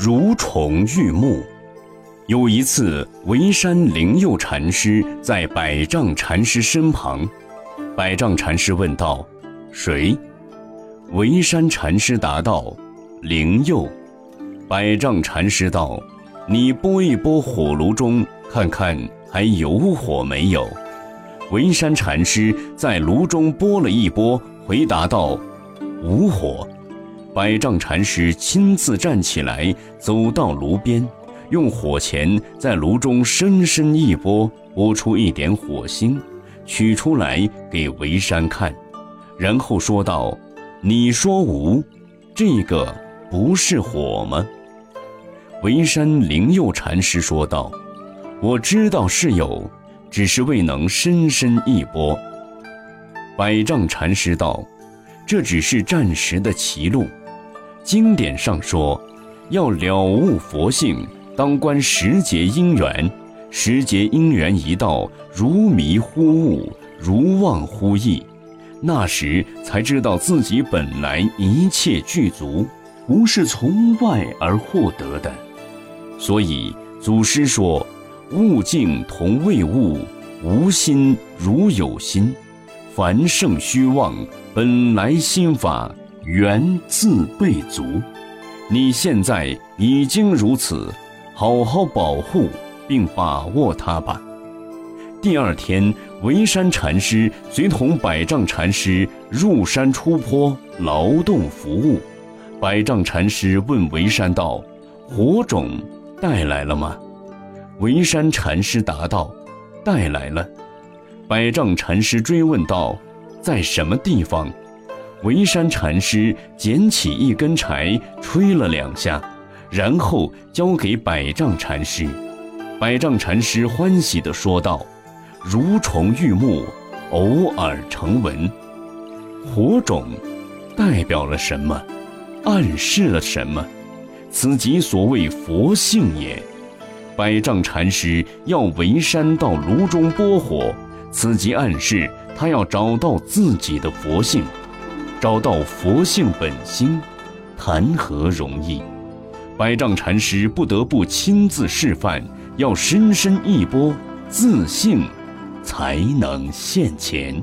如虫遇木。有一次，沩山灵佑禅师在百丈禅师身旁，百丈禅师问道：“谁？”沩山禅师答道：“灵佑。”百丈禅师道：“你拨一拨火炉中，看看还有火没有。”沩山禅师在炉中拨了一拨，回答道：“无火。”百丈禅师亲自站起来，走到炉边，用火钳在炉中深深一拨，拨出一点火星，取出来给沩山看，然后说道：“你说无，这个不是火吗？”沩山灵佑禅师说道：“我知道是有。”只是未能深深一拨。百丈禅师道：“这只是暂时的歧路。经典上说，要了悟佛性，当观时节因缘。时节因缘一到，如迷忽悟，如忘忽意，那时才知道自己本来一切具足，不是从外而获得的。所以祖师说。”物境同未物，无心如有心，凡圣虚妄，本来心法缘自备足。你现在已经如此，好好保护并把握它吧。第二天，沩山禅师随同百丈禅师入山出坡劳动服务。百丈禅师问沩山道：“火种带来了吗？”沩山禅师答道：“带来了。”百丈禅师追问道：“在什么地方？”沩山禅师捡起一根柴，吹了两下，然后交给百丈禅师。百丈禅师欢喜地说道：“如虫遇木，偶尔成文。火种代表了什么？暗示了什么？此即所谓佛性也。”百丈禅师要沩山到炉中拨火，此即暗示他要找到自己的佛性，找到佛性本心，谈何容易？百丈禅师不得不亲自示范，要深深一波，自信才能现前。